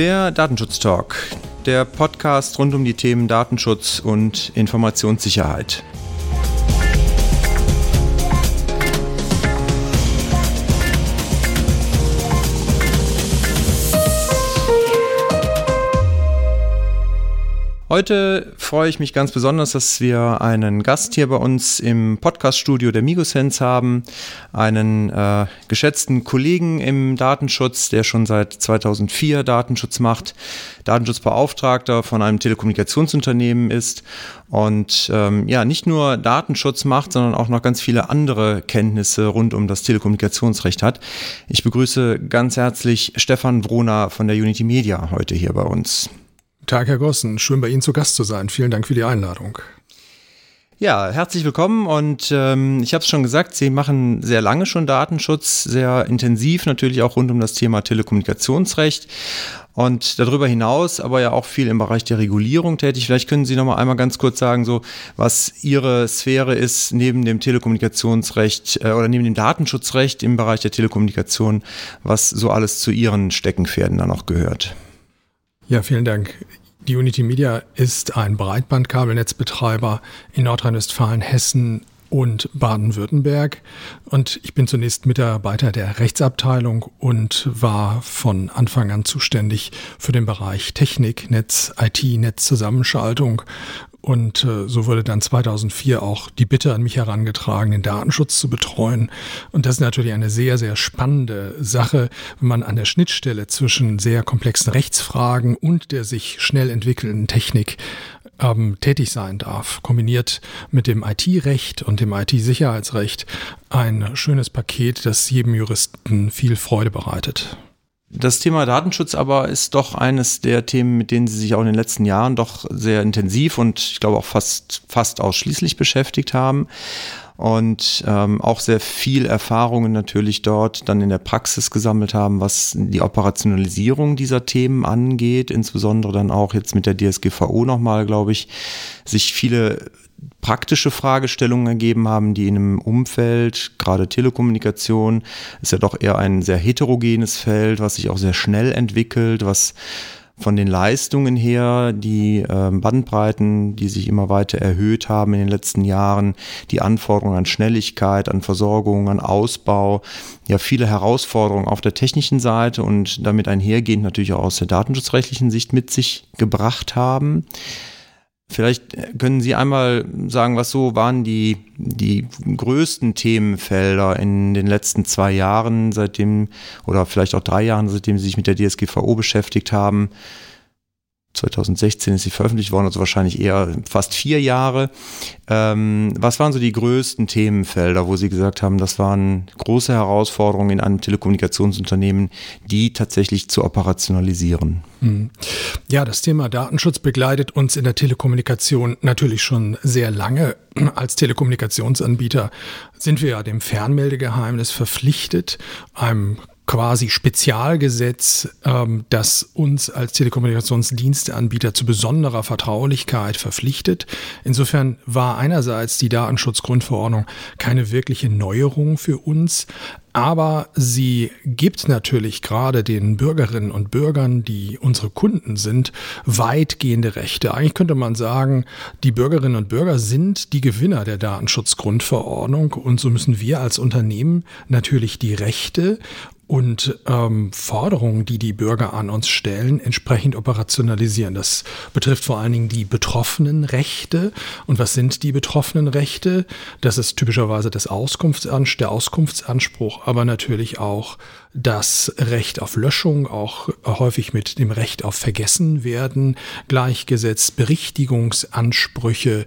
Der Datenschutz-Talk, der Podcast rund um die Themen Datenschutz und Informationssicherheit. Heute freue ich mich ganz besonders, dass wir einen Gast hier bei uns im Podcaststudio der Migosense haben, einen äh, geschätzten Kollegen im Datenschutz, der schon seit 2004 Datenschutz macht, Datenschutzbeauftragter von einem Telekommunikationsunternehmen ist und ähm, ja, nicht nur Datenschutz macht, sondern auch noch ganz viele andere Kenntnisse rund um das Telekommunikationsrecht hat. Ich begrüße ganz herzlich Stefan Wroner von der Unity Media heute hier bei uns. Tag, Herr Gossen. Schön bei Ihnen zu Gast zu sein. Vielen Dank für die Einladung. Ja, herzlich willkommen und ähm, ich habe es schon gesagt, Sie machen sehr lange schon Datenschutz, sehr intensiv natürlich auch rund um das Thema Telekommunikationsrecht und darüber hinaus aber ja auch viel im Bereich der Regulierung tätig. Vielleicht können Sie noch mal einmal ganz kurz sagen, so was Ihre Sphäre ist neben dem Telekommunikationsrecht äh, oder neben dem Datenschutzrecht im Bereich der Telekommunikation, was so alles zu Ihren Steckenpferden dann auch gehört. Ja, vielen Dank. Die Unity Media ist ein Breitbandkabelnetzbetreiber in Nordrhein-Westfalen, Hessen und Baden-Württemberg. Und ich bin zunächst Mitarbeiter der Rechtsabteilung und war von Anfang an zuständig für den Bereich Technik, Netz, IT, Netzzusammenschaltung und äh, so wurde dann 2004 auch die Bitte an mich herangetragen, den Datenschutz zu betreuen. Und das ist natürlich eine sehr, sehr spannende Sache, wenn man an der Schnittstelle zwischen sehr komplexen Rechtsfragen und der sich schnell entwickelnden Technik ähm, tätig sein darf. Kombiniert mit dem IT-Recht und dem IT-Sicherheitsrecht ein schönes Paket, das jedem Juristen viel Freude bereitet. Das Thema Datenschutz aber ist doch eines der Themen, mit denen Sie sich auch in den letzten Jahren doch sehr intensiv und ich glaube auch fast, fast ausschließlich beschäftigt haben. Und ähm, auch sehr viel Erfahrungen natürlich dort dann in der Praxis gesammelt haben, was die Operationalisierung dieser Themen angeht, insbesondere dann auch jetzt mit der DSGVO nochmal, glaube ich, sich viele praktische Fragestellungen ergeben haben, die in einem Umfeld, gerade Telekommunikation, ist ja doch eher ein sehr heterogenes Feld, was sich auch sehr schnell entwickelt, was von den Leistungen her, die äh, Bandbreiten, die sich immer weiter erhöht haben in den letzten Jahren, die Anforderungen an Schnelligkeit, an Versorgung, an Ausbau, ja viele Herausforderungen auf der technischen Seite und damit einhergehend natürlich auch aus der datenschutzrechtlichen Sicht mit sich gebracht haben. Vielleicht können Sie einmal sagen, was so waren die, die größten Themenfelder in den letzten zwei Jahren, seitdem, oder vielleicht auch drei Jahren, seitdem Sie sich mit der DSGVO beschäftigt haben. 2016 ist sie veröffentlicht worden, also wahrscheinlich eher fast vier Jahre. Ähm, was waren so die größten Themenfelder, wo Sie gesagt haben, das waren große Herausforderungen in einem Telekommunikationsunternehmen, die tatsächlich zu operationalisieren? Hm. Ja, das Thema Datenschutz begleitet uns in der Telekommunikation natürlich schon sehr lange. Als Telekommunikationsanbieter sind wir ja dem Fernmeldegeheimnis verpflichtet, einem quasi Spezialgesetz, ähm, das uns als Telekommunikationsdiensteanbieter zu besonderer Vertraulichkeit verpflichtet. Insofern war einerseits die Datenschutzgrundverordnung keine wirkliche Neuerung für uns, aber sie gibt natürlich gerade den Bürgerinnen und Bürgern, die unsere Kunden sind, weitgehende Rechte. Eigentlich könnte man sagen, die Bürgerinnen und Bürger sind die Gewinner der Datenschutzgrundverordnung und so müssen wir als Unternehmen natürlich die Rechte und ähm, Forderungen, die die Bürger an uns stellen, entsprechend operationalisieren. Das betrifft vor allen Dingen die betroffenen Rechte. Und was sind die betroffenen Rechte? Das ist typischerweise das Auskunftsanspruch, der Auskunftsanspruch, aber natürlich auch das Recht auf Löschung, auch häufig mit dem Recht auf Vergessen werden gleichgesetzt, Berichtigungsansprüche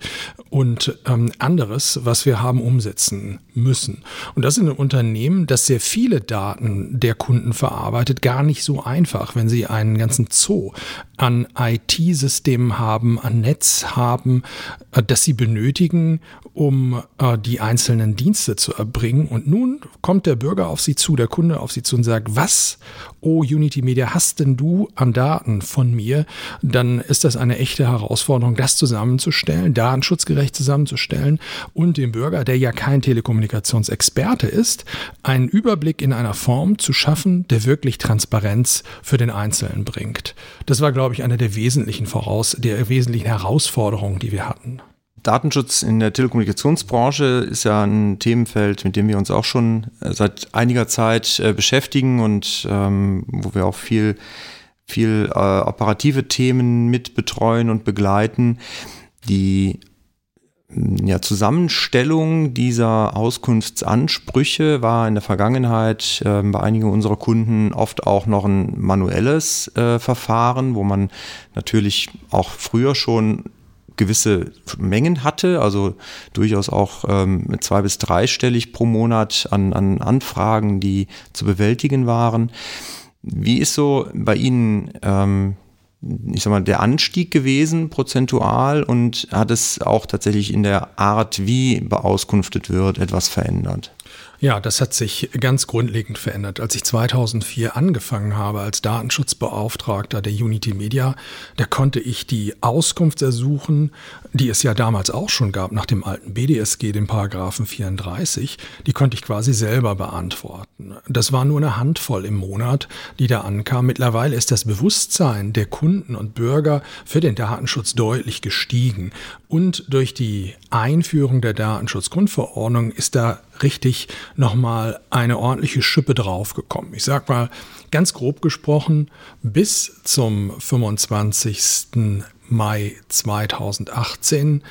und ähm, anderes, was wir haben umsetzen müssen. Und das in einem Unternehmen, das sehr viele Daten der Kunden verarbeitet, gar nicht so einfach, wenn sie einen ganzen Zoo an IT-Systemen haben, an Netz haben, äh, das sie benötigen, um äh, die einzelnen Dienste zu erbringen. Und nun kommt der Bürger auf sie zu, der Kunde auf sie zu und sagt, was, oh Unity Media, hast denn du an Daten von mir? Dann ist das eine echte Herausforderung, das zusammenzustellen, datenschutzgerecht zusammenzustellen und dem Bürger, der ja kein Telekommunikationsexperte ist, einen Überblick in einer Form zu schaffen, der wirklich Transparenz für den Einzelnen bringt. Das war, glaube ich, eine der wesentlichen Voraus, der wesentlichen Herausforderungen, die wir hatten. Datenschutz in der Telekommunikationsbranche ist ja ein Themenfeld, mit dem wir uns auch schon äh, seit einiger Zeit äh, beschäftigen und ähm, wo wir auch viel, viel äh, operative Themen mit betreuen und begleiten. Die mm, ja, Zusammenstellung dieser Auskunftsansprüche war in der Vergangenheit äh, bei einigen unserer Kunden oft auch noch ein manuelles äh, Verfahren, wo man natürlich auch früher schon gewisse Mengen hatte, also durchaus auch ähm, zwei- bis dreistellig pro Monat an, an Anfragen, die zu bewältigen waren. Wie ist so bei Ihnen, ähm, ich sag mal, der Anstieg gewesen prozentual und hat es auch tatsächlich in der Art, wie beauskunftet wird, etwas verändert? Ja, das hat sich ganz grundlegend verändert. Als ich 2004 angefangen habe als Datenschutzbeauftragter der Unity Media, da konnte ich die Auskunft ersuchen, die es ja damals auch schon gab nach dem alten BDSG, dem Paragraphen 34, die konnte ich quasi selber beantworten. Das war nur eine Handvoll im Monat, die da ankam. Mittlerweile ist das Bewusstsein der Kunden und Bürger für den Datenschutz deutlich gestiegen. Und durch die Einführung der Datenschutzgrundverordnung ist da richtig nochmal eine ordentliche Schippe draufgekommen. Ich sag mal, ganz grob gesprochen, bis zum 25. Mai 2018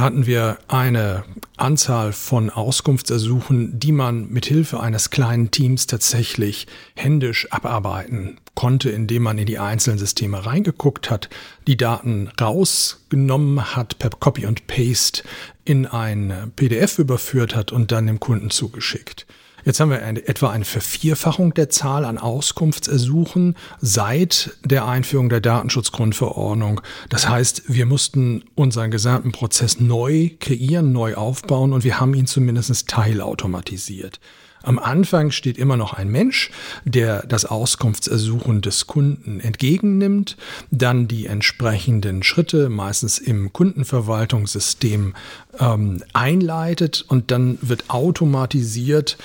hatten wir eine Anzahl von Auskunftsersuchen, die man mit Hilfe eines kleinen Teams tatsächlich händisch abarbeiten konnte, indem man in die einzelnen Systeme reingeguckt hat, die Daten rausgenommen hat, per Copy und Paste in ein PDF überführt hat und dann dem Kunden zugeschickt. Jetzt haben wir eine, etwa eine Vervierfachung der Zahl an Auskunftsersuchen seit der Einführung der Datenschutzgrundverordnung. Das heißt, wir mussten unseren gesamten Prozess neu kreieren, neu aufbauen und wir haben ihn zumindest teilautomatisiert. Am Anfang steht immer noch ein Mensch, der das Auskunftsersuchen des Kunden entgegennimmt, dann die entsprechenden Schritte, meistens im Kundenverwaltungssystem, ähm, einleitet und dann wird automatisiert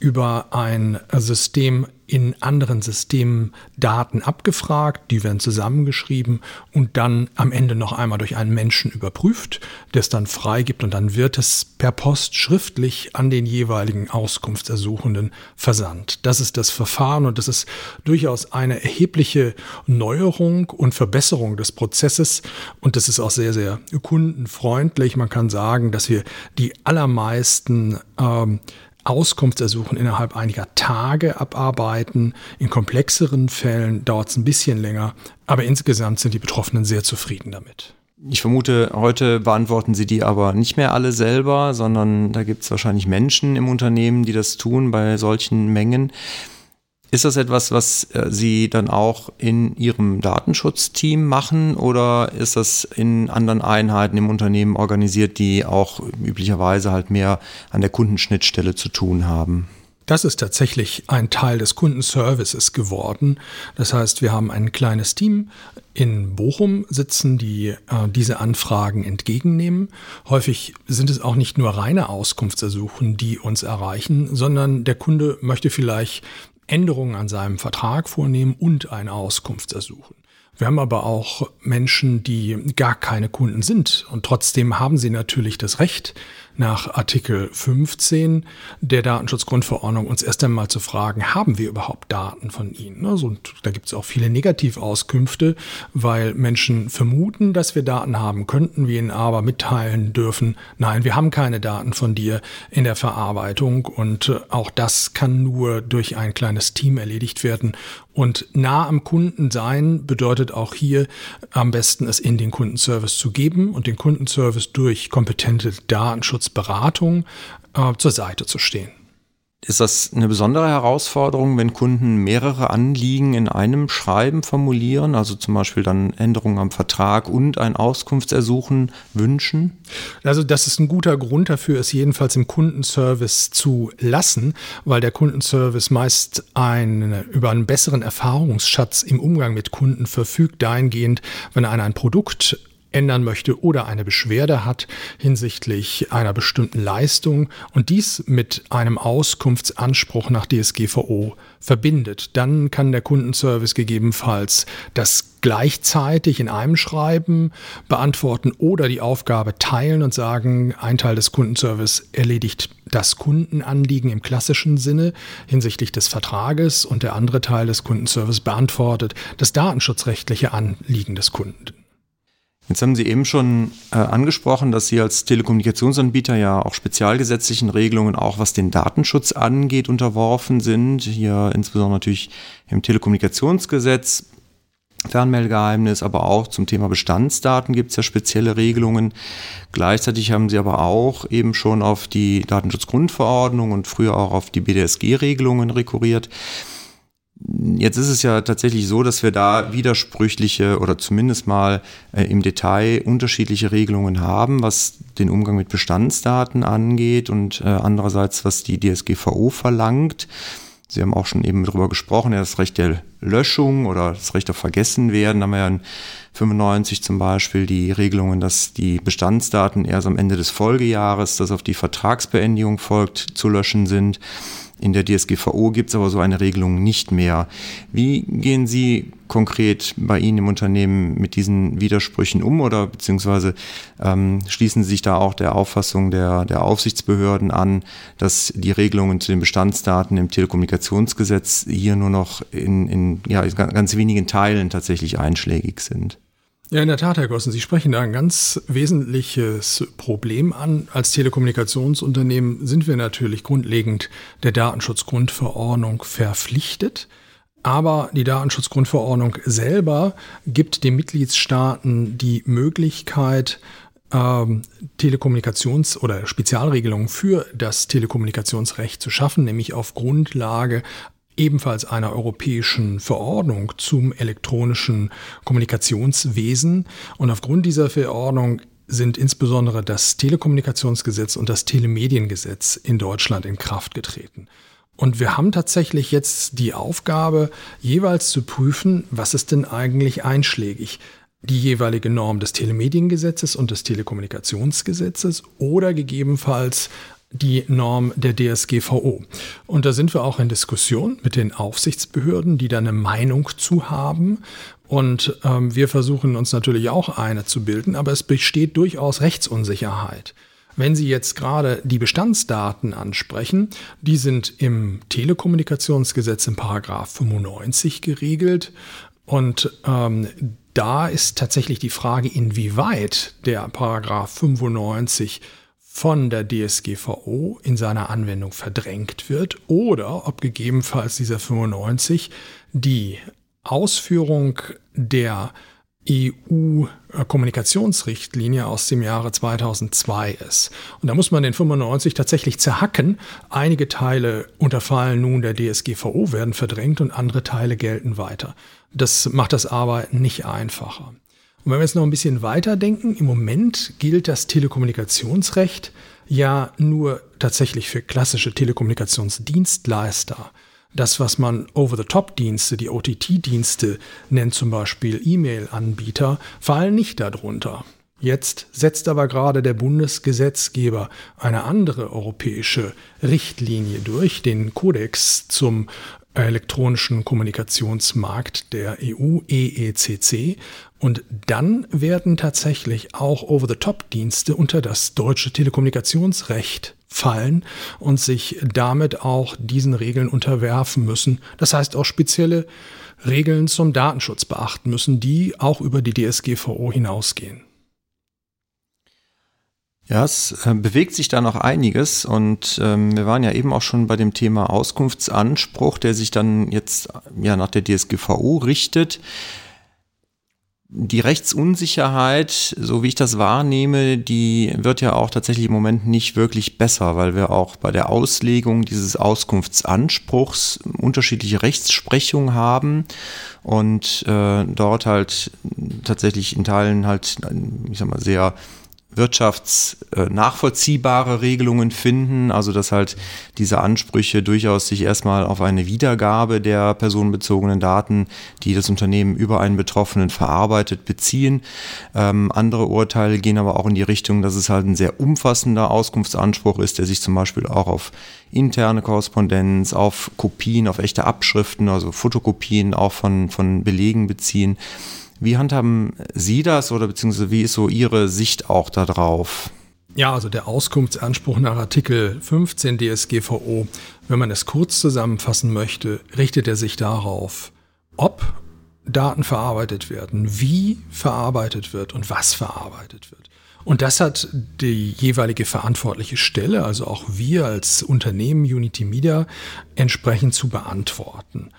über ein System in anderen Systemen Daten abgefragt, die werden zusammengeschrieben und dann am Ende noch einmal durch einen Menschen überprüft, der es dann freigibt und dann wird es per Post schriftlich an den jeweiligen Auskunftsersuchenden versandt. Das ist das Verfahren und das ist durchaus eine erhebliche Neuerung und Verbesserung des Prozesses und das ist auch sehr, sehr kundenfreundlich. Man kann sagen, dass wir die allermeisten ähm, Auskunftsersuchen innerhalb einiger Tage abarbeiten. In komplexeren Fällen dauert es ein bisschen länger, aber insgesamt sind die Betroffenen sehr zufrieden damit. Ich vermute, heute beantworten Sie die aber nicht mehr alle selber, sondern da gibt es wahrscheinlich Menschen im Unternehmen, die das tun bei solchen Mengen. Ist das etwas, was äh, Sie dann auch in Ihrem Datenschutzteam machen oder ist das in anderen Einheiten im Unternehmen organisiert, die auch üblicherweise halt mehr an der Kundenschnittstelle zu tun haben? Das ist tatsächlich ein Teil des Kundenservices geworden. Das heißt, wir haben ein kleines Team in Bochum sitzen, die äh, diese Anfragen entgegennehmen. Häufig sind es auch nicht nur reine Auskunftsersuchen, die uns erreichen, sondern der Kunde möchte vielleicht Änderungen an seinem Vertrag vornehmen und eine Auskunft ersuchen. Wir haben aber auch Menschen, die gar keine Kunden sind und trotzdem haben sie natürlich das Recht, nach Artikel 15 der Datenschutzgrundverordnung uns erst einmal zu fragen, haben wir überhaupt Daten von Ihnen? Also, da gibt es auch viele Negativauskünfte, weil Menschen vermuten, dass wir Daten haben könnten, wir ihnen aber mitteilen dürfen, nein, wir haben keine Daten von dir in der Verarbeitung und äh, auch das kann nur durch ein kleines Team erledigt werden. Und nah am Kunden sein bedeutet auch hier am besten es in den Kundenservice zu geben und den Kundenservice durch kompetente Datenschutz Beratung äh, zur Seite zu stehen. Ist das eine besondere Herausforderung, wenn Kunden mehrere Anliegen in einem Schreiben formulieren, also zum Beispiel dann Änderungen am Vertrag und ein Auskunftsersuchen wünschen? Also das ist ein guter Grund dafür, es jedenfalls im Kundenservice zu lassen, weil der Kundenservice meist ein, über einen besseren Erfahrungsschatz im Umgang mit Kunden verfügt, dahingehend, wenn einer ein Produkt ändern möchte oder eine Beschwerde hat hinsichtlich einer bestimmten Leistung und dies mit einem Auskunftsanspruch nach DSGVO verbindet, dann kann der Kundenservice gegebenenfalls das gleichzeitig in einem Schreiben beantworten oder die Aufgabe teilen und sagen, ein Teil des Kundenservice erledigt das Kundenanliegen im klassischen Sinne hinsichtlich des Vertrages und der andere Teil des Kundenservice beantwortet das datenschutzrechtliche Anliegen des Kunden. Jetzt haben Sie eben schon äh, angesprochen, dass Sie als Telekommunikationsanbieter ja auch spezialgesetzlichen Regelungen, auch was den Datenschutz angeht, unterworfen sind. Hier insbesondere natürlich im Telekommunikationsgesetz, Fernmeldegeheimnis, aber auch zum Thema Bestandsdaten gibt es ja spezielle Regelungen. Gleichzeitig haben Sie aber auch eben schon auf die Datenschutzgrundverordnung und früher auch auf die BDSG-Regelungen rekurriert. Jetzt ist es ja tatsächlich so, dass wir da widersprüchliche oder zumindest mal äh, im Detail unterschiedliche Regelungen haben, was den Umgang mit Bestandsdaten angeht und äh, andererseits, was die DSGVO verlangt. Sie haben auch schon eben darüber gesprochen, ja, das Recht der Löschung oder das Recht auf Vergessenwerden. Da haben wir ja in 95 zum Beispiel die Regelungen, dass die Bestandsdaten erst am Ende des Folgejahres, das auf die Vertragsbeendigung folgt, zu löschen sind. In der DSGVO gibt es aber so eine Regelung nicht mehr. Wie gehen Sie konkret bei Ihnen im Unternehmen mit diesen Widersprüchen um oder beziehungsweise ähm, schließen Sie sich da auch der Auffassung der, der Aufsichtsbehörden an, dass die Regelungen zu den Bestandsdaten im Telekommunikationsgesetz hier nur noch in, in ja, ganz wenigen Teilen tatsächlich einschlägig sind? Ja, in der Tat, Herr Gossen, Sie sprechen da ein ganz wesentliches Problem an. Als Telekommunikationsunternehmen sind wir natürlich grundlegend der Datenschutzgrundverordnung verpflichtet. Aber die Datenschutzgrundverordnung selber gibt den Mitgliedstaaten die Möglichkeit, ähm, Telekommunikations- oder Spezialregelungen für das Telekommunikationsrecht zu schaffen, nämlich auf Grundlage ebenfalls einer europäischen Verordnung zum elektronischen Kommunikationswesen. Und aufgrund dieser Verordnung sind insbesondere das Telekommunikationsgesetz und das Telemediengesetz in Deutschland in Kraft getreten. Und wir haben tatsächlich jetzt die Aufgabe, jeweils zu prüfen, was ist denn eigentlich einschlägig. Die jeweilige Norm des Telemediengesetzes und des Telekommunikationsgesetzes oder gegebenenfalls die Norm der DSGVO. Und da sind wir auch in Diskussion mit den Aufsichtsbehörden, die da eine Meinung zu haben. Und ähm, wir versuchen uns natürlich auch eine zu bilden, aber es besteht durchaus Rechtsunsicherheit. Wenn Sie jetzt gerade die Bestandsdaten ansprechen, die sind im Telekommunikationsgesetz im Paragraph 95 geregelt. Und ähm, da ist tatsächlich die Frage, inwieweit der Paragraph 95 von der DSGVO in seiner Anwendung verdrängt wird oder ob gegebenenfalls dieser 95 die Ausführung der EU-Kommunikationsrichtlinie aus dem Jahre 2002 ist. Und da muss man den 95 tatsächlich zerhacken. Einige Teile unterfallen nun der DSGVO, werden verdrängt und andere Teile gelten weiter. Das macht das Arbeiten nicht einfacher. Und wenn wir jetzt noch ein bisschen weiter denken, im Moment gilt das Telekommunikationsrecht ja nur tatsächlich für klassische Telekommunikationsdienstleister. Das, was man Over-the-Top-Dienste, die OTT-Dienste nennt, zum Beispiel E-Mail-Anbieter, fallen nicht darunter. Jetzt setzt aber gerade der Bundesgesetzgeber eine andere europäische Richtlinie durch, den Kodex zum elektronischen Kommunikationsmarkt der EU EECC und dann werden tatsächlich auch Over-the-Top-Dienste unter das deutsche Telekommunikationsrecht fallen und sich damit auch diesen Regeln unterwerfen müssen. Das heißt auch spezielle Regeln zum Datenschutz beachten müssen, die auch über die DSGVO hinausgehen. Ja, es äh, bewegt sich da noch einiges und ähm, wir waren ja eben auch schon bei dem Thema Auskunftsanspruch, der sich dann jetzt ja nach der DSGVO richtet. die Rechtsunsicherheit, so wie ich das wahrnehme, die wird ja auch tatsächlich im Moment nicht wirklich besser, weil wir auch bei der Auslegung dieses Auskunftsanspruchs unterschiedliche Rechtsprechung haben und äh, dort halt tatsächlich in Teilen halt, ich sag mal, sehr wirtschaftsnachvollziehbare Regelungen finden, also dass halt diese Ansprüche durchaus sich erstmal auf eine Wiedergabe der personenbezogenen Daten, die das Unternehmen über einen Betroffenen verarbeitet, beziehen. Ähm, andere Urteile gehen aber auch in die Richtung, dass es halt ein sehr umfassender Auskunftsanspruch ist, der sich zum Beispiel auch auf interne Korrespondenz, auf Kopien, auf echte Abschriften, also Fotokopien auch von, von Belegen beziehen. Wie handhaben Sie das oder beziehungsweise wie ist so Ihre Sicht auch darauf? Ja, also der Auskunftsanspruch nach Artikel 15 DSGVO, wenn man es kurz zusammenfassen möchte, richtet er sich darauf, ob Daten verarbeitet werden, wie verarbeitet wird und was verarbeitet wird. Und das hat die jeweilige verantwortliche Stelle, also auch wir als Unternehmen Unity Media, entsprechend zu beantworten.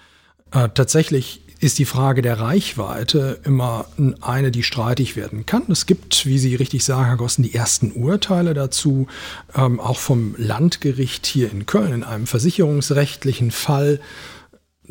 Äh, tatsächlich ist die Frage der Reichweite immer eine, die streitig werden kann. Es gibt, wie Sie richtig sagen, Herr Gossen, die ersten Urteile dazu, ähm, auch vom Landgericht hier in Köln in einem versicherungsrechtlichen Fall.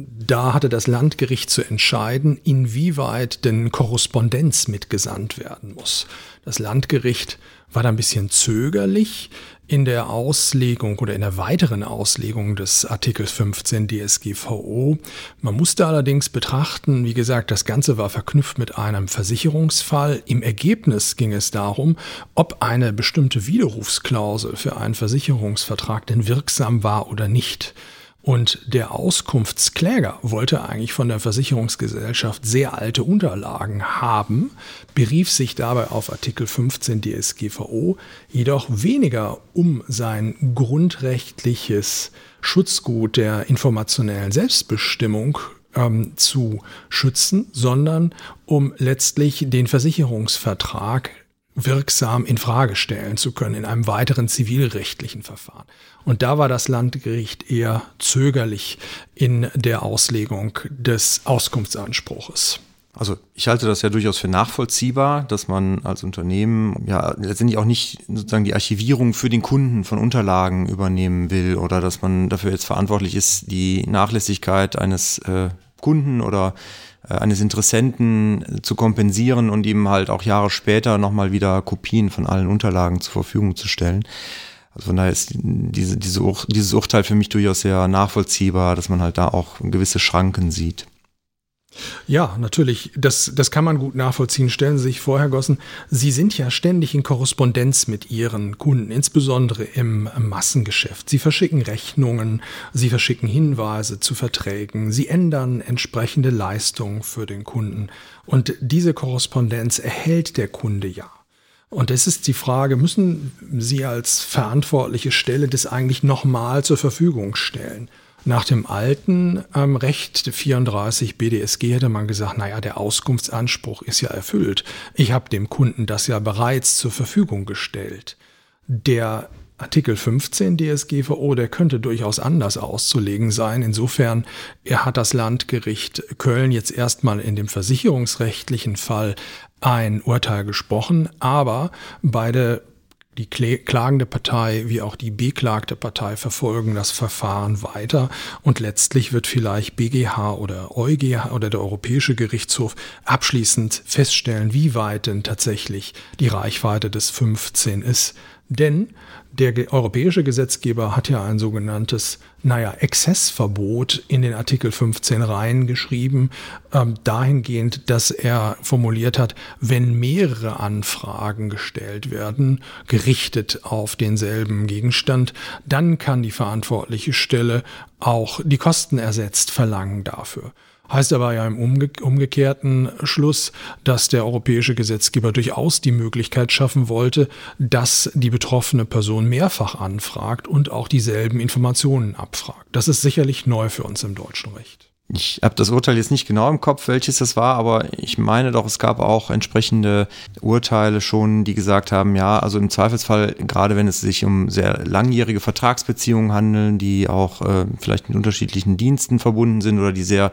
Da hatte das Landgericht zu entscheiden, inwieweit denn Korrespondenz mitgesandt werden muss. Das Landgericht war da ein bisschen zögerlich in der Auslegung oder in der weiteren Auslegung des Artikels 15 DSGVO. Man musste allerdings betrachten, wie gesagt, das Ganze war verknüpft mit einem Versicherungsfall. Im Ergebnis ging es darum, ob eine bestimmte Widerrufsklausel für einen Versicherungsvertrag denn wirksam war oder nicht. Und der Auskunftskläger wollte eigentlich von der Versicherungsgesellschaft sehr alte Unterlagen haben, berief sich dabei auf Artikel 15 DSGVO, jedoch weniger um sein grundrechtliches Schutzgut der informationellen Selbstbestimmung ähm, zu schützen, sondern um letztlich den Versicherungsvertrag wirksam in Frage stellen zu können in einem weiteren zivilrechtlichen Verfahren. Und da war das Landgericht eher zögerlich in der Auslegung des Auskunftsanspruches. Also ich halte das ja durchaus für nachvollziehbar, dass man als Unternehmen ja letztendlich auch nicht sozusagen die Archivierung für den Kunden von Unterlagen übernehmen will oder dass man dafür jetzt verantwortlich ist, die Nachlässigkeit eines äh, Kunden oder eines Interessenten zu kompensieren und ihm halt auch Jahre später nochmal wieder Kopien von allen Unterlagen zur Verfügung zu stellen. Also von daher ist diese, diese, dieses Urteil für mich durchaus sehr nachvollziehbar, dass man halt da auch gewisse Schranken sieht. Ja, natürlich. Das, das kann man gut nachvollziehen. Stellen Sie sich vor, Herr Gossen, Sie sind ja ständig in Korrespondenz mit Ihren Kunden, insbesondere im Massengeschäft. Sie verschicken Rechnungen, Sie verschicken Hinweise zu Verträgen, Sie ändern entsprechende Leistungen für den Kunden. Und diese Korrespondenz erhält der Kunde ja. Und es ist die Frage, müssen Sie als verantwortliche Stelle das eigentlich nochmal zur Verfügung stellen? Nach dem alten ähm, Recht 34 BDSG hätte man gesagt, naja, der Auskunftsanspruch ist ja erfüllt. Ich habe dem Kunden das ja bereits zur Verfügung gestellt. Der Artikel 15 DSGVO, der könnte durchaus anders auszulegen sein. Insofern er hat das Landgericht Köln jetzt erstmal in dem versicherungsrechtlichen Fall ein Urteil gesprochen, aber beide die klagende Partei wie auch die beklagte Partei verfolgen das Verfahren weiter und letztlich wird vielleicht BGH oder EuGH oder der Europäische Gerichtshof abschließend feststellen, wie weit denn tatsächlich die Reichweite des 15 ist. Denn der europäische Gesetzgeber hat ja ein sogenanntes, naja, Exzessverbot in den Artikel 15 reingeschrieben, ähm, dahingehend, dass er formuliert hat, wenn mehrere Anfragen gestellt werden, gerichtet auf denselben Gegenstand, dann kann die verantwortliche Stelle auch die Kosten ersetzt verlangen dafür. Heißt aber ja im umge umgekehrten Schluss, dass der europäische Gesetzgeber durchaus die Möglichkeit schaffen wollte, dass die betroffene Person mehrfach anfragt und auch dieselben Informationen abfragt. Das ist sicherlich neu für uns im deutschen Recht. Ich habe das Urteil jetzt nicht genau im Kopf, welches das war, aber ich meine doch, es gab auch entsprechende Urteile schon, die gesagt haben, ja, also im Zweifelsfall, gerade wenn es sich um sehr langjährige Vertragsbeziehungen handeln, die auch äh, vielleicht mit unterschiedlichen Diensten verbunden sind oder die sehr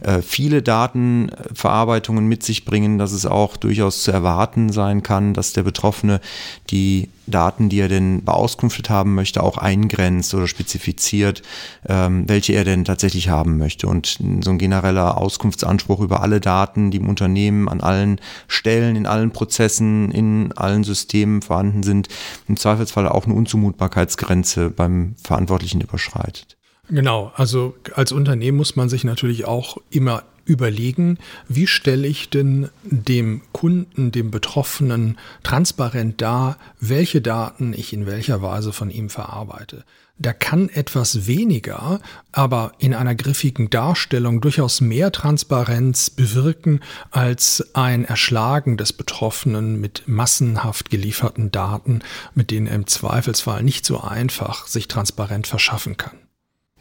äh, viele Datenverarbeitungen mit sich bringen, dass es auch durchaus zu erwarten sein kann, dass der Betroffene die Daten, die er denn beauskunftet haben möchte, auch eingrenzt oder spezifiziert, ähm, welche er denn tatsächlich haben möchte. Und so ein genereller Auskunftsanspruch über alle Daten, die im Unternehmen an allen Stellen, in allen Prozessen, in allen Systemen vorhanden sind, im Zweifelsfall auch eine Unzumutbarkeitsgrenze beim Verantwortlichen überschreitet. Genau, also als Unternehmen muss man sich natürlich auch immer überlegen, wie stelle ich denn dem Kunden, dem Betroffenen transparent dar, welche Daten ich in welcher Weise von ihm verarbeite. Da kann etwas weniger, aber in einer griffigen Darstellung durchaus mehr Transparenz bewirken als ein Erschlagen des Betroffenen mit massenhaft gelieferten Daten, mit denen er im Zweifelsfall nicht so einfach sich transparent verschaffen kann.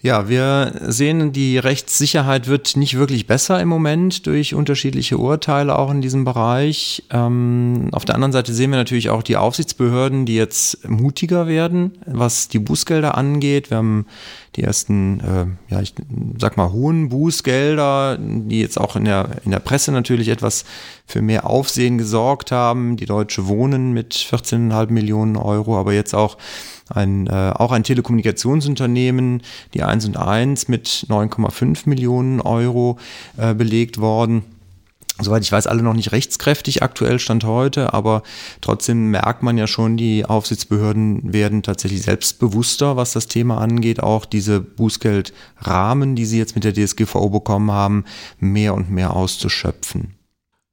Ja, wir sehen, die Rechtssicherheit wird nicht wirklich besser im Moment durch unterschiedliche Urteile auch in diesem Bereich. Ähm, auf der anderen Seite sehen wir natürlich auch die Aufsichtsbehörden, die jetzt mutiger werden, was die Bußgelder angeht. Wir haben die ersten, äh, ja, ich sag mal, hohen Bußgelder, die jetzt auch in der, in der Presse natürlich etwas für mehr Aufsehen gesorgt haben. Die Deutsche Wohnen mit 14,5 Millionen Euro, aber jetzt auch ein, äh, auch ein Telekommunikationsunternehmen, die 1 und 1 mit 9,5 Millionen Euro äh, belegt worden soweit ich weiß, alle noch nicht rechtskräftig aktuell Stand heute, aber trotzdem merkt man ja schon, die Aufsichtsbehörden werden tatsächlich selbstbewusster, was das Thema angeht, auch diese Bußgeldrahmen, die sie jetzt mit der DSGVO bekommen haben, mehr und mehr auszuschöpfen.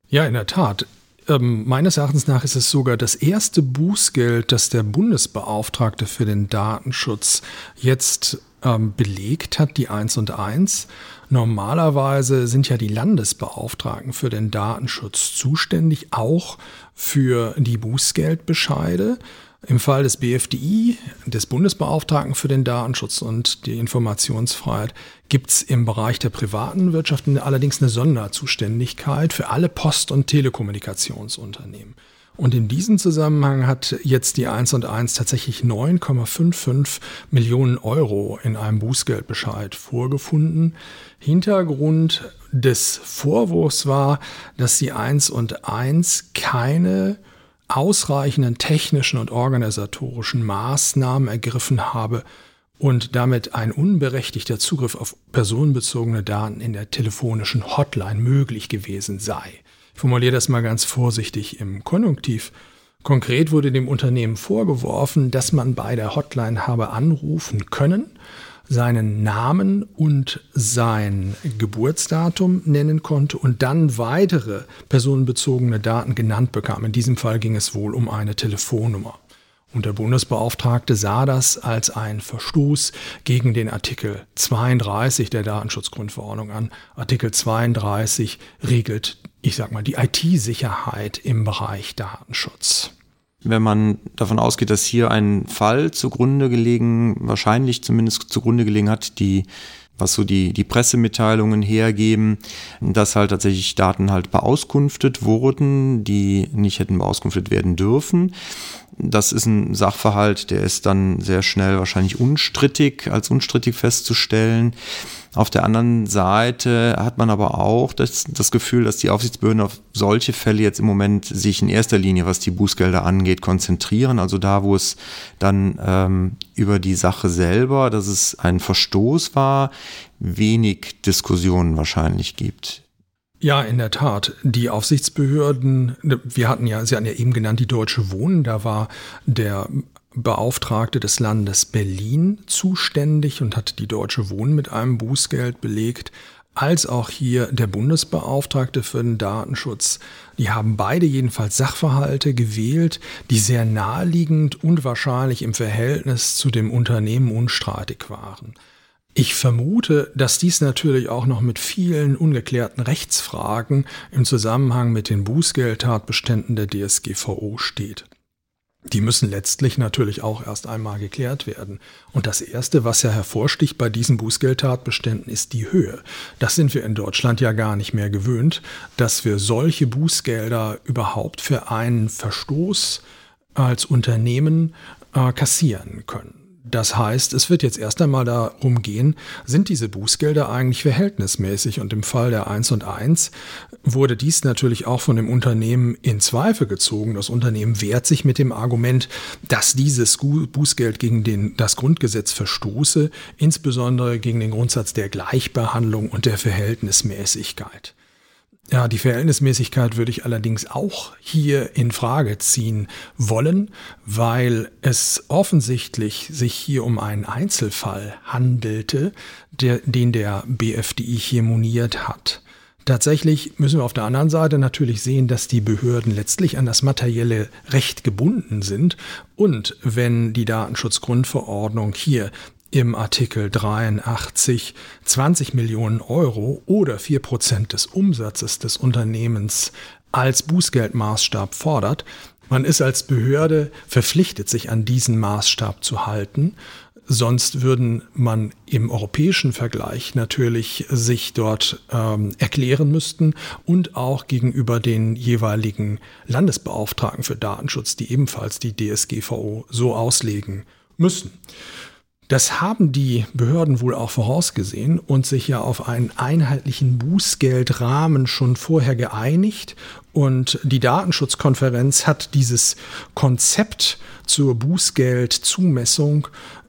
Ja, in der Tat. Ähm, meines Erachtens nach ist es sogar das erste Bußgeld, das der Bundesbeauftragte für den Datenschutz jetzt ähm, belegt hat, die 1 und 1. Normalerweise sind ja die Landesbeauftragten für den Datenschutz zuständig, auch für die Bußgeldbescheide. Im Fall des BFDI, des Bundesbeauftragten für den Datenschutz und die Informationsfreiheit, gibt es im Bereich der privaten Wirtschaft allerdings eine Sonderzuständigkeit für alle Post- und Telekommunikationsunternehmen. Und in diesem Zusammenhang hat jetzt die 1 und 1 tatsächlich 9,55 Millionen Euro in einem Bußgeldbescheid vorgefunden. Hintergrund des Vorwurfs war, dass die 1 und 1 keine ausreichenden technischen und organisatorischen Maßnahmen ergriffen habe und damit ein unberechtigter Zugriff auf personenbezogene Daten in der telefonischen Hotline möglich gewesen sei. Ich formuliere das mal ganz vorsichtig im Konjunktiv. Konkret wurde dem Unternehmen vorgeworfen, dass man bei der Hotline habe anrufen können, seinen Namen und sein Geburtsdatum nennen konnte und dann weitere personenbezogene Daten genannt bekam. In diesem Fall ging es wohl um eine Telefonnummer. Und der Bundesbeauftragte sah das als einen Verstoß gegen den Artikel 32 der Datenschutzgrundverordnung an. Artikel 32 regelt, ich sag mal, die IT-Sicherheit im Bereich Datenschutz. Wenn man davon ausgeht, dass hier ein Fall zugrunde gelegen, wahrscheinlich zumindest zugrunde gelegen hat, die was so die, die Pressemitteilungen hergeben, dass halt tatsächlich Daten halt beauskunftet wurden, die nicht hätten beauskunftet werden dürfen. Das ist ein Sachverhalt, der ist dann sehr schnell wahrscheinlich unstrittig, als unstrittig festzustellen. Auf der anderen Seite hat man aber auch das, das Gefühl, dass die Aufsichtsbehörden auf solche Fälle jetzt im Moment sich in erster Linie, was die Bußgelder angeht, konzentrieren. Also da, wo es dann ähm, über die Sache selber, dass es ein Verstoß war, wenig Diskussionen wahrscheinlich gibt. Ja, in der Tat. Die Aufsichtsbehörden, wir hatten ja, Sie hatten ja eben genannt, die Deutsche Wohnen, da war der Beauftragte des Landes Berlin zuständig und hat die Deutsche Wohnen mit einem Bußgeld belegt, als auch hier der Bundesbeauftragte für den Datenschutz. Die haben beide jedenfalls Sachverhalte gewählt, die sehr naheliegend und wahrscheinlich im Verhältnis zu dem Unternehmen unstreitig waren. Ich vermute, dass dies natürlich auch noch mit vielen ungeklärten Rechtsfragen im Zusammenhang mit den Bußgeldtatbeständen der DSGVO steht. Die müssen letztlich natürlich auch erst einmal geklärt werden. Und das Erste, was ja hervorsticht bei diesen Bußgeldtatbeständen, ist die Höhe. Das sind wir in Deutschland ja gar nicht mehr gewöhnt, dass wir solche Bußgelder überhaupt für einen Verstoß als Unternehmen äh, kassieren können. Das heißt, es wird jetzt erst einmal darum gehen, sind diese Bußgelder eigentlich verhältnismäßig? Und im Fall der 1 und 1 wurde dies natürlich auch von dem Unternehmen in Zweifel gezogen. Das Unternehmen wehrt sich mit dem Argument, dass dieses Bußgeld gegen den, das Grundgesetz verstoße, insbesondere gegen den Grundsatz der Gleichbehandlung und der Verhältnismäßigkeit. Ja, die Verhältnismäßigkeit würde ich allerdings auch hier in Frage ziehen wollen, weil es offensichtlich sich hier um einen Einzelfall handelte, der, den der BFDI hier moniert hat. Tatsächlich müssen wir auf der anderen Seite natürlich sehen, dass die Behörden letztlich an das materielle Recht gebunden sind und wenn die Datenschutzgrundverordnung hier im Artikel 83 20 Millionen Euro oder 4 Prozent des Umsatzes des Unternehmens als Bußgeldmaßstab fordert, man ist als Behörde verpflichtet, sich an diesen Maßstab zu halten. Sonst würden man im europäischen Vergleich natürlich sich dort ähm, erklären müssten und auch gegenüber den jeweiligen Landesbeauftragten für Datenschutz, die ebenfalls die DSGVO so auslegen müssen. Das haben die Behörden wohl auch vorausgesehen und sich ja auf einen einheitlichen Bußgeldrahmen schon vorher geeinigt. Und die Datenschutzkonferenz hat dieses Konzept zur Bußgeldzumessung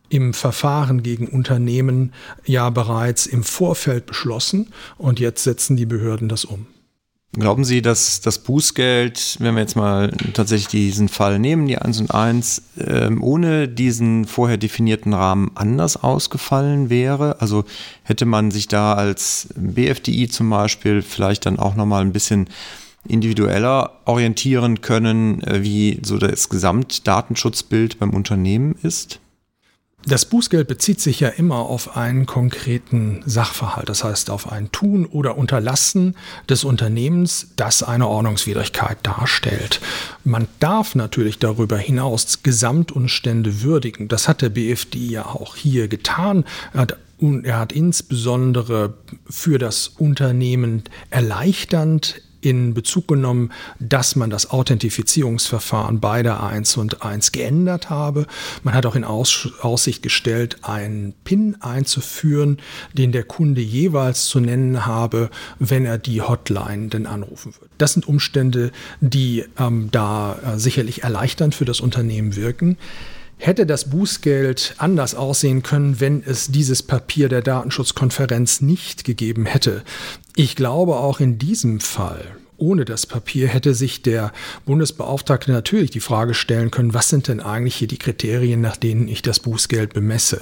im Verfahren gegen Unternehmen ja bereits im Vorfeld beschlossen und jetzt setzen die Behörden das um. Glauben Sie, dass das Bußgeld, wenn wir jetzt mal tatsächlich diesen Fall nehmen, die 1 und 1, äh, ohne diesen vorher definierten Rahmen anders ausgefallen wäre? Also hätte man sich da als BFDI zum Beispiel vielleicht dann auch nochmal ein bisschen individueller orientieren können, äh, wie so das Gesamtdatenschutzbild beim Unternehmen ist? Das Bußgeld bezieht sich ja immer auf einen konkreten Sachverhalt, das heißt auf ein Tun oder Unterlassen des Unternehmens, das eine Ordnungswidrigkeit darstellt. Man darf natürlich darüber hinaus Gesamtumstände würdigen. Das hat der BFD ja auch hier getan. Er hat und er hat insbesondere für das Unternehmen erleichternd in Bezug genommen, dass man das Authentifizierungsverfahren bei der 1 und 1 geändert habe. Man hat auch in Aus Aussicht gestellt, einen PIN einzuführen, den der Kunde jeweils zu nennen habe, wenn er die Hotline denn anrufen wird. Das sind Umstände, die ähm, da äh, sicherlich erleichternd für das Unternehmen wirken. Hätte das Bußgeld anders aussehen können, wenn es dieses Papier der Datenschutzkonferenz nicht gegeben hätte? Ich glaube, auch in diesem Fall ohne das Papier hätte sich der Bundesbeauftragte natürlich die Frage stellen können, was sind denn eigentlich hier die Kriterien, nach denen ich das Bußgeld bemesse?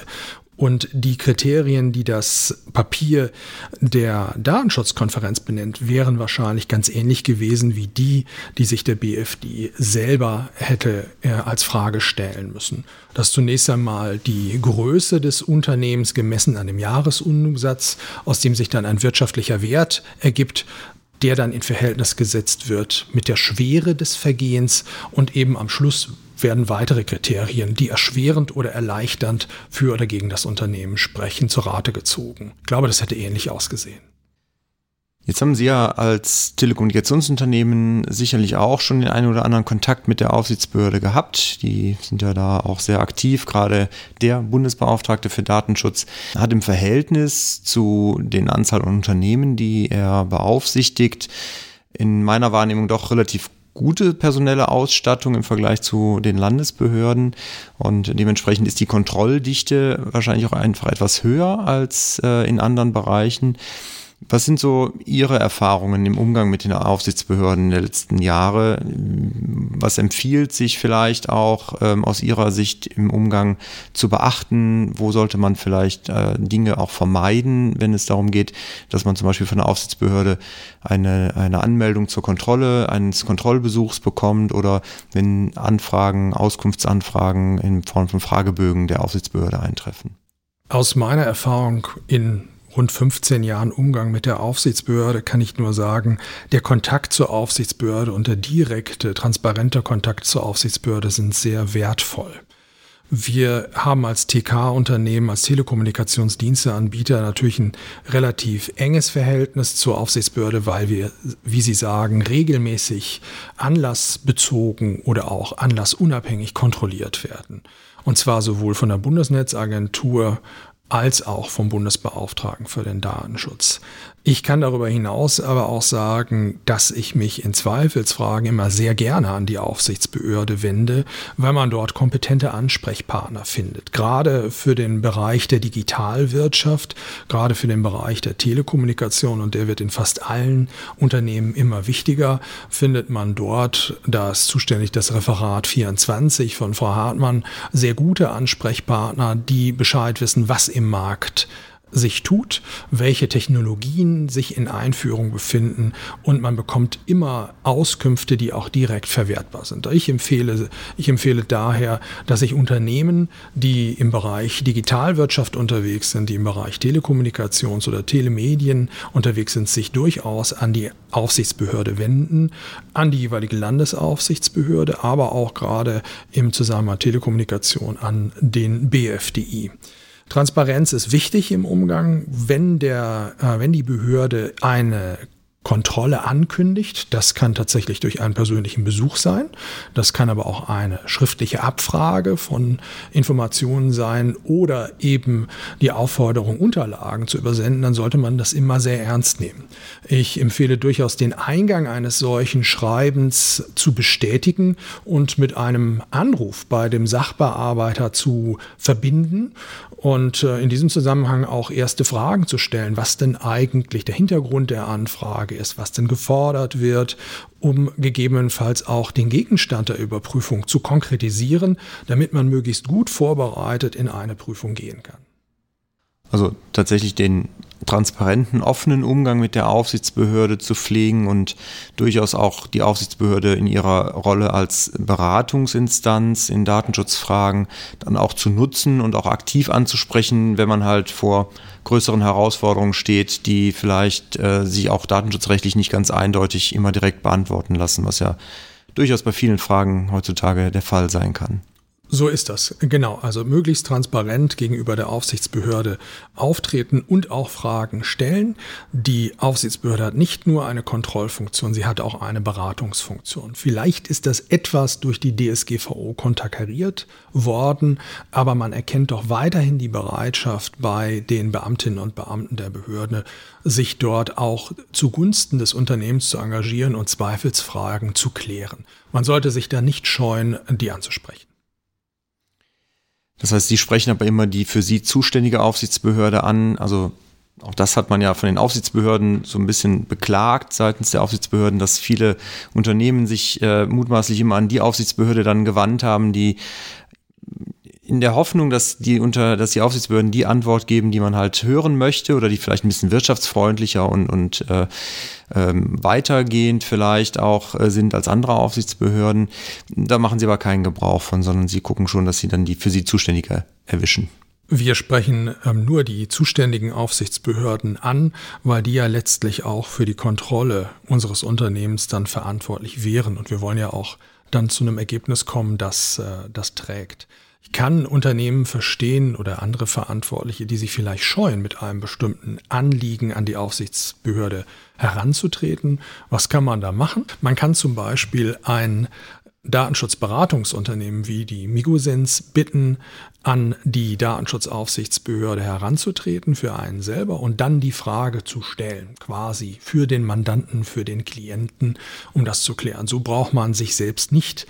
Und die Kriterien, die das Papier der Datenschutzkonferenz benennt, wären wahrscheinlich ganz ähnlich gewesen wie die, die sich der BFD selber hätte äh, als Frage stellen müssen. Das ist zunächst einmal die Größe des Unternehmens gemessen an dem Jahresumsatz, aus dem sich dann ein wirtschaftlicher Wert ergibt, der dann in Verhältnis gesetzt wird mit der Schwere des Vergehens und eben am Schluss werden weitere Kriterien, die erschwerend oder erleichternd für oder gegen das Unternehmen sprechen, zur Rate gezogen. Ich glaube, das hätte ähnlich ausgesehen. Jetzt haben Sie ja als Telekommunikationsunternehmen sicherlich auch schon den einen oder anderen Kontakt mit der Aufsichtsbehörde gehabt. Die sind ja da auch sehr aktiv. Gerade der Bundesbeauftragte für Datenschutz hat im Verhältnis zu den Anzahl an Unternehmen, die er beaufsichtigt, in meiner Wahrnehmung doch relativ gute personelle Ausstattung im Vergleich zu den Landesbehörden und dementsprechend ist die Kontrolldichte wahrscheinlich auch einfach etwas höher als äh, in anderen Bereichen. Was sind so Ihre Erfahrungen im Umgang mit den Aufsichtsbehörden der letzten Jahre? Was empfiehlt sich vielleicht auch ähm, aus Ihrer Sicht im Umgang zu beachten? Wo sollte man vielleicht äh, Dinge auch vermeiden, wenn es darum geht, dass man zum Beispiel von der Aufsichtsbehörde eine, eine Anmeldung zur Kontrolle eines Kontrollbesuchs bekommt oder wenn Anfragen, Auskunftsanfragen in Form von Fragebögen der Aufsichtsbehörde eintreffen? Aus meiner Erfahrung in rund 15 Jahren Umgang mit der Aufsichtsbehörde kann ich nur sagen, der Kontakt zur Aufsichtsbehörde und der direkte, transparente Kontakt zur Aufsichtsbehörde sind sehr wertvoll. Wir haben als TK-Unternehmen, als Telekommunikationsdiensteanbieter natürlich ein relativ enges Verhältnis zur Aufsichtsbehörde, weil wir, wie Sie sagen, regelmäßig anlassbezogen oder auch anlassunabhängig kontrolliert werden. Und zwar sowohl von der Bundesnetzagentur als auch vom Bundesbeauftragten für den Datenschutz. Ich kann darüber hinaus aber auch sagen, dass ich mich in Zweifelsfragen immer sehr gerne an die Aufsichtsbehörde wende, weil man dort kompetente Ansprechpartner findet. Gerade für den Bereich der Digitalwirtschaft, gerade für den Bereich der Telekommunikation und der wird in fast allen Unternehmen immer wichtiger, findet man dort, da ist zuständig das Referat 24 von Frau Hartmann, sehr gute Ansprechpartner, die Bescheid wissen, was im Markt sich tut, welche Technologien sich in Einführung befinden und man bekommt immer Auskünfte, die auch direkt verwertbar sind. Ich empfehle, ich empfehle daher, dass sich Unternehmen, die im Bereich Digitalwirtschaft unterwegs sind, die im Bereich Telekommunikations- oder Telemedien unterwegs sind, sich durchaus an die Aufsichtsbehörde wenden, an die jeweilige Landesaufsichtsbehörde, aber auch gerade im Zusammenhang Telekommunikation an den BFDI. Transparenz ist wichtig im Umgang, wenn der, äh, wenn die Behörde eine Kontrolle ankündigt. Das kann tatsächlich durch einen persönlichen Besuch sein. Das kann aber auch eine schriftliche Abfrage von Informationen sein oder eben die Aufforderung, Unterlagen zu übersenden. Dann sollte man das immer sehr ernst nehmen. Ich empfehle durchaus den Eingang eines solchen Schreibens zu bestätigen und mit einem Anruf bei dem Sachbearbeiter zu verbinden und äh, in diesem Zusammenhang auch erste Fragen zu stellen, was denn eigentlich der Hintergrund der Anfrage ist, was denn gefordert wird, um gegebenenfalls auch den Gegenstand der Überprüfung zu konkretisieren, damit man möglichst gut vorbereitet in eine Prüfung gehen kann. Also tatsächlich den transparenten, offenen Umgang mit der Aufsichtsbehörde zu pflegen und durchaus auch die Aufsichtsbehörde in ihrer Rolle als Beratungsinstanz in Datenschutzfragen dann auch zu nutzen und auch aktiv anzusprechen, wenn man halt vor größeren Herausforderungen steht, die vielleicht äh, sich auch datenschutzrechtlich nicht ganz eindeutig immer direkt beantworten lassen, was ja durchaus bei vielen Fragen heutzutage der Fall sein kann. So ist das, genau. Also möglichst transparent gegenüber der Aufsichtsbehörde auftreten und auch Fragen stellen. Die Aufsichtsbehörde hat nicht nur eine Kontrollfunktion, sie hat auch eine Beratungsfunktion. Vielleicht ist das etwas durch die DSGVO konterkariert worden, aber man erkennt doch weiterhin die Bereitschaft bei den Beamtinnen und Beamten der Behörde, sich dort auch zugunsten des Unternehmens zu engagieren und Zweifelsfragen zu klären. Man sollte sich da nicht scheuen, die anzusprechen. Das heißt, Sie sprechen aber immer die für Sie zuständige Aufsichtsbehörde an. Also auch das hat man ja von den Aufsichtsbehörden so ein bisschen beklagt seitens der Aufsichtsbehörden, dass viele Unternehmen sich äh, mutmaßlich immer an die Aufsichtsbehörde dann gewandt haben, die in der Hoffnung, dass die unter, dass die Aufsichtsbehörden die Antwort geben, die man halt hören möchte oder die vielleicht ein bisschen wirtschaftsfreundlicher und, und äh, ähm, weitergehend vielleicht auch äh, sind als andere Aufsichtsbehörden. Da machen sie aber keinen Gebrauch von, sondern sie gucken schon, dass sie dann die für sie Zuständige erwischen. Wir sprechen ähm, nur die zuständigen Aufsichtsbehörden an, weil die ja letztlich auch für die Kontrolle unseres Unternehmens dann verantwortlich wären. Und wir wollen ja auch dann zu einem Ergebnis kommen, das äh, das trägt. Kann Unternehmen verstehen oder andere Verantwortliche, die sich vielleicht scheuen, mit einem bestimmten Anliegen an die Aufsichtsbehörde heranzutreten. Was kann man da machen? Man kann zum Beispiel ein Datenschutzberatungsunternehmen wie die Migosens bitten, an die Datenschutzaufsichtsbehörde heranzutreten für einen selber und dann die Frage zu stellen, quasi für den Mandanten, für den Klienten, um das zu klären. So braucht man sich selbst nicht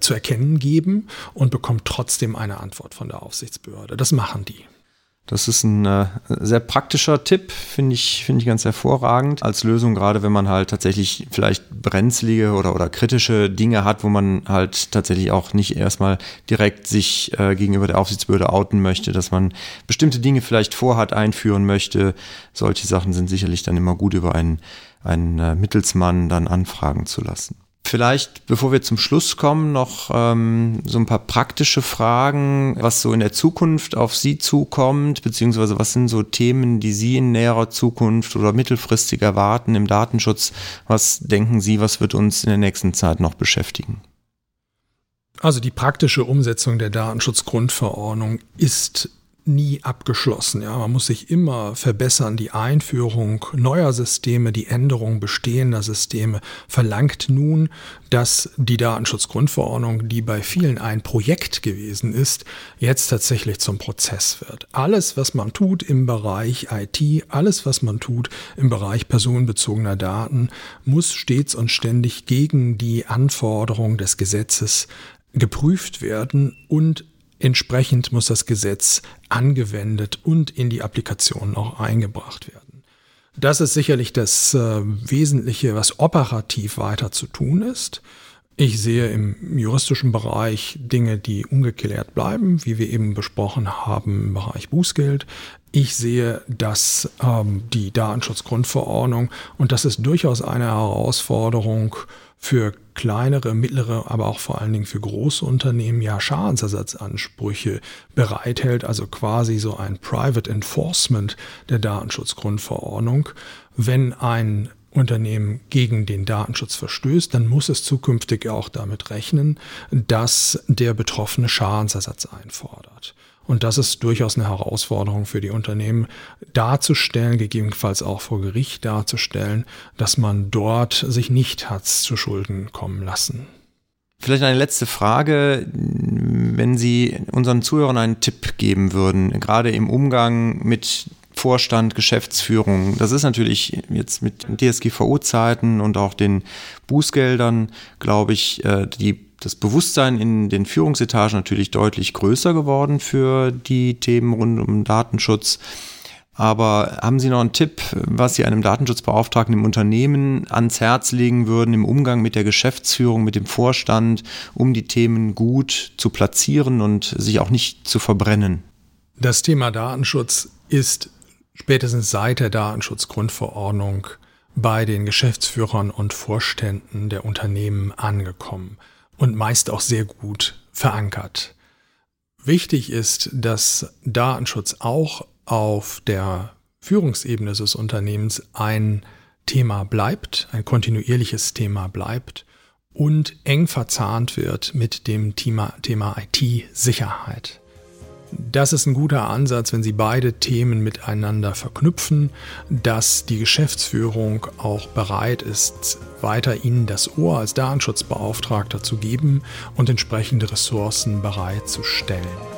zu erkennen geben und bekommt trotzdem eine Antwort von der Aufsichtsbehörde. Das machen die. Das ist ein äh, sehr praktischer Tipp, finde ich, finde ich ganz hervorragend als Lösung, gerade wenn man halt tatsächlich vielleicht brenzlige oder, oder kritische Dinge hat, wo man halt tatsächlich auch nicht erstmal direkt sich äh, gegenüber der Aufsichtsbehörde outen möchte, dass man bestimmte Dinge vielleicht vorhat, einführen möchte. Solche Sachen sind sicherlich dann immer gut über einen, einen äh, Mittelsmann dann anfragen zu lassen. Vielleicht, bevor wir zum Schluss kommen, noch ähm, so ein paar praktische Fragen, was so in der Zukunft auf Sie zukommt, beziehungsweise was sind so Themen, die Sie in näherer Zukunft oder mittelfristig erwarten im Datenschutz? Was denken Sie, was wird uns in der nächsten Zeit noch beschäftigen? Also die praktische Umsetzung der Datenschutzgrundverordnung ist nie abgeschlossen. Ja, man muss sich immer verbessern. Die Einführung neuer Systeme, die Änderung bestehender Systeme verlangt nun, dass die Datenschutzgrundverordnung, die bei vielen ein Projekt gewesen ist, jetzt tatsächlich zum Prozess wird. Alles, was man tut im Bereich IT, alles, was man tut im Bereich personenbezogener Daten, muss stets und ständig gegen die Anforderungen des Gesetzes geprüft werden und Entsprechend muss das Gesetz angewendet und in die Applikation auch eingebracht werden. Das ist sicherlich das äh, Wesentliche, was operativ weiter zu tun ist. Ich sehe im juristischen Bereich Dinge, die ungeklärt bleiben, wie wir eben besprochen haben im Bereich Bußgeld. Ich sehe, dass ähm, die Datenschutzgrundverordnung, und das ist durchaus eine Herausforderung, für kleinere, mittlere, aber auch vor allen Dingen für große Unternehmen ja Schadensersatzansprüche bereithält, also quasi so ein Private Enforcement der Datenschutzgrundverordnung. Wenn ein Unternehmen gegen den Datenschutz verstößt, dann muss es zukünftig auch damit rechnen, dass der Betroffene Schadensersatz einfordert. Und das ist durchaus eine Herausforderung für die Unternehmen darzustellen, gegebenenfalls auch vor Gericht darzustellen, dass man dort sich nicht hat zu Schulden kommen lassen. Vielleicht eine letzte Frage, wenn Sie unseren Zuhörern einen Tipp geben würden, gerade im Umgang mit Vorstand, Geschäftsführung. Das ist natürlich jetzt mit DSGVO-Zeiten und auch den Bußgeldern, glaube ich, äh, die das Bewusstsein in den Führungsetagen natürlich deutlich größer geworden für die Themen rund um Datenschutz. Aber haben Sie noch einen Tipp, was Sie einem Datenschutzbeauftragten im Unternehmen ans Herz legen würden im Umgang mit der Geschäftsführung, mit dem Vorstand, um die Themen gut zu platzieren und sich auch nicht zu verbrennen? Das Thema Datenschutz ist spätestens seit der Datenschutzgrundverordnung bei den Geschäftsführern und Vorständen der Unternehmen angekommen und meist auch sehr gut verankert. Wichtig ist, dass Datenschutz auch auf der Führungsebene des Unternehmens ein Thema bleibt, ein kontinuierliches Thema bleibt und eng verzahnt wird mit dem Thema, Thema IT-Sicherheit. Das ist ein guter Ansatz, wenn Sie beide Themen miteinander verknüpfen, dass die Geschäftsführung auch bereit ist, weiter Ihnen das Ohr als Datenschutzbeauftragter zu geben und entsprechende Ressourcen bereitzustellen.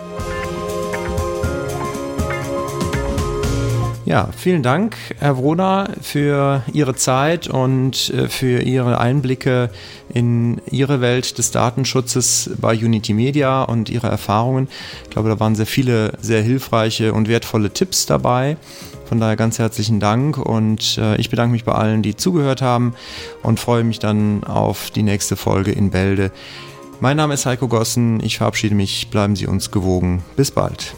Ja, vielen Dank, Herr Wroda, für Ihre Zeit und äh, für Ihre Einblicke in Ihre Welt des Datenschutzes bei Unity Media und Ihre Erfahrungen. Ich glaube, da waren sehr viele sehr hilfreiche und wertvolle Tipps dabei. Von daher ganz herzlichen Dank und äh, ich bedanke mich bei allen, die zugehört haben und freue mich dann auf die nächste Folge in Bälde. Mein Name ist Heiko Gossen, ich verabschiede mich, bleiben Sie uns gewogen. Bis bald.